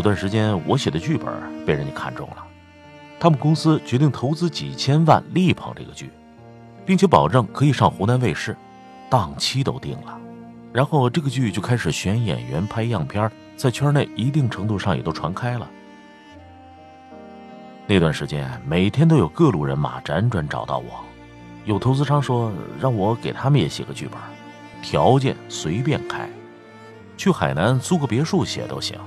有段时间，我写的剧本被人家看中了，他们公司决定投资几千万力捧这个剧，并且保证可以上湖南卫视，档期都定了。然后这个剧就开始选演员、拍样片，在圈内一定程度上也都传开了。那段时间，每天都有各路人马辗转找到我，有投资商说让我给他们也写个剧本，条件随便开，去海南租个别墅写都行，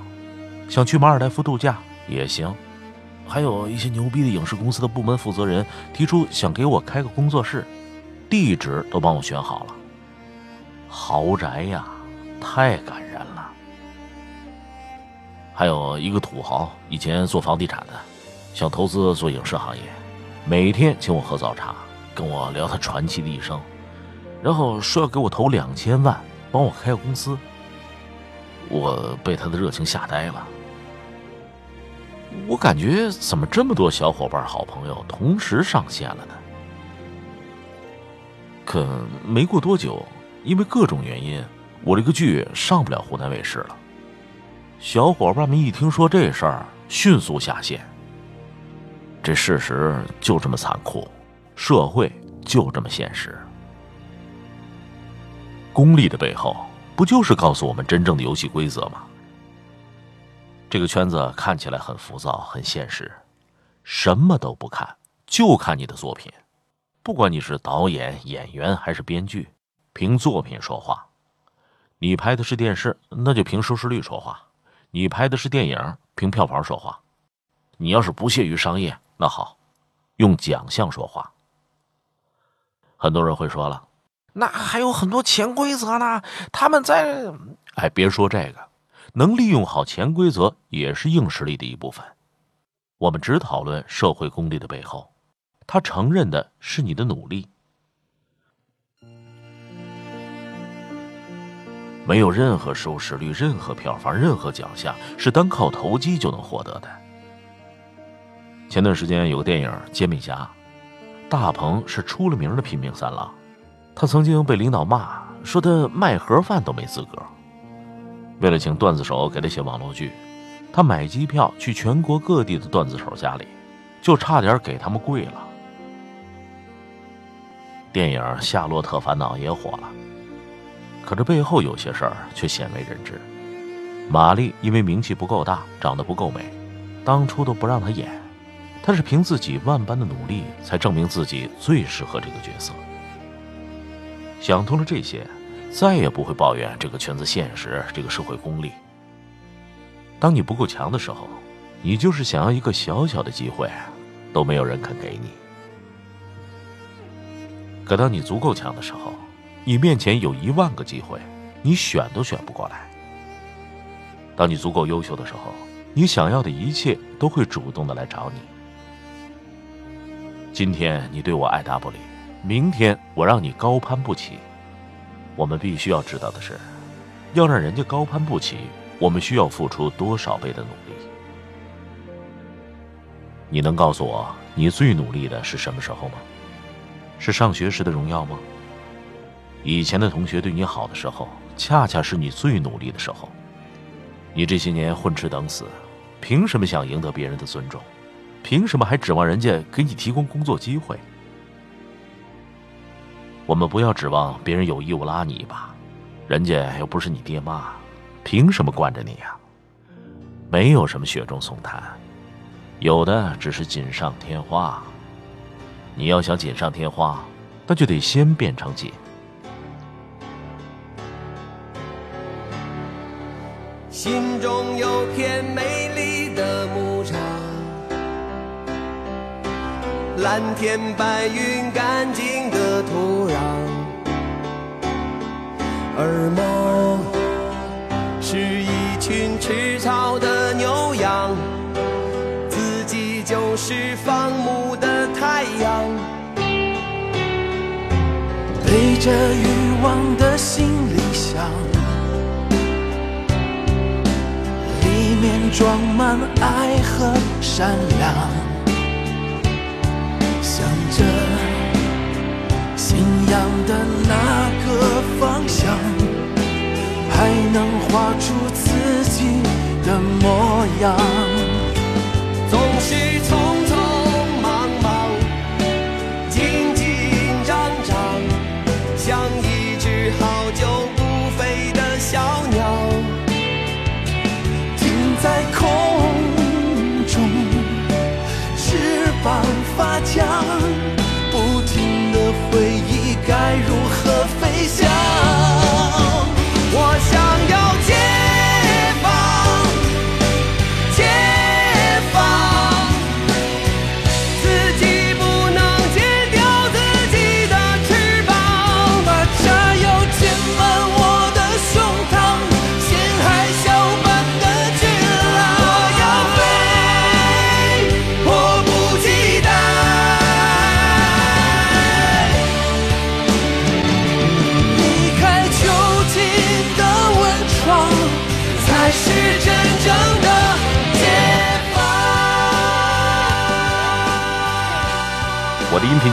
想去马尔代夫度假也行，还有一些牛逼的影视公司的部门负责人提出想给我开个工作室，地址都帮我选好了。豪宅呀，太感人了。还有一个土豪，以前做房地产的，想投资做影视行业，每天请我喝早茶，跟我聊他传奇的一生，然后说要给我投两千万，帮我开个公司。我被他的热情吓呆了。我感觉怎么这么多小伙伴、好朋友同时上线了呢？可没过多久。因为各种原因，我这个剧上不了湖南卫视了。小伙伴们一听说这事儿，迅速下线。这事实就这么残酷，社会就这么现实。功利的背后，不就是告诉我们真正的游戏规则吗？这个圈子看起来很浮躁，很现实，什么都不看，就看你的作品，不管你是导演、演员还是编剧。凭作品说话，你拍的是电视，那就凭收视率说话；你拍的是电影，凭票房说话。你要是不屑于商业，那好，用奖项说话。很多人会说了，那还有很多潜规则呢。他们在……哎，别说这个，能利用好潜规则也是硬实力的一部分。我们只讨论社会功利的背后，他承认的是你的努力。没有任何收视率、任何票房、任何奖项是单靠投机就能获得的。前段时间有个电影《煎饼侠》，大鹏是出了名的拼命三郎，他曾经被领导骂说他卖盒饭都没资格。为了请段子手给他写网络剧，他买机票去全国各地的段子手家里，就差点给他们跪了。电影《夏洛特烦恼》也火了。可这背后有些事儿却鲜为人知。玛丽因为名气不够大，长得不够美，当初都不让她演。她是凭自己万般的努力，才证明自己最适合这个角色。想通了这些，再也不会抱怨这个圈子现实，这个社会功利。当你不够强的时候，你就是想要一个小小的机会，都没有人肯给你。可当你足够强的时候，你面前有一万个机会，你选都选不过来。当你足够优秀的时候，你想要的一切都会主动的来找你。今天你对我爱答不理，明天我让你高攀不起。我们必须要知道的是，要让人家高攀不起，我们需要付出多少倍的努力？你能告诉我，你最努力的是什么时候吗？是上学时的荣耀吗？以前的同学对你好的时候，恰恰是你最努力的时候。你这些年混吃等死，凭什么想赢得别人的尊重？凭什么还指望人家给你提供工作机会？我们不要指望别人有义务拉你一把，人家又不是你爹妈，凭什么惯着你呀？没有什么雪中送炭，有的只是锦上添花。你要想锦上添花，那就得先变成锦。心中有片美丽的牧场，蓝天白云，干净的土壤，而梦是一群吃草的牛羊，自己就是放牧的太阳。背着欲望的行李箱，里面装满爱和善良，想着想的那个方向，还能画出自己的模样。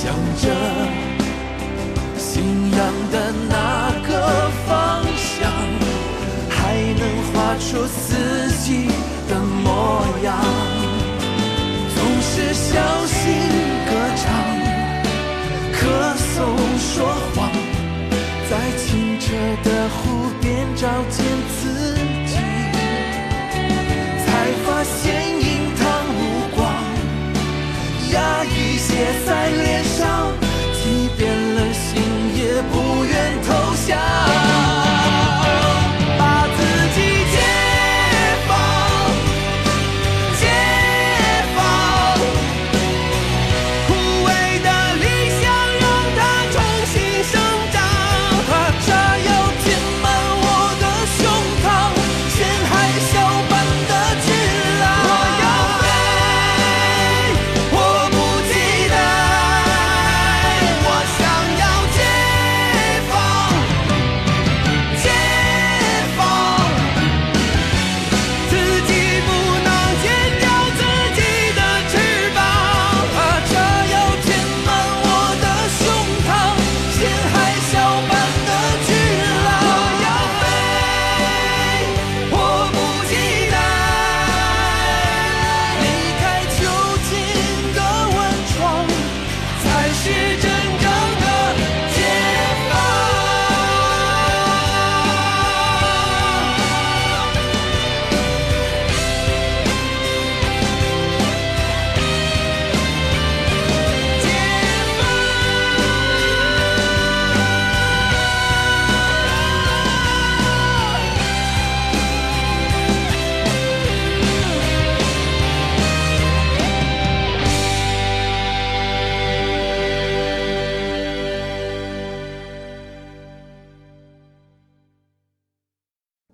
向着信仰的那个方向，还能画出自己的模样。总是小心歌唱，咳嗽说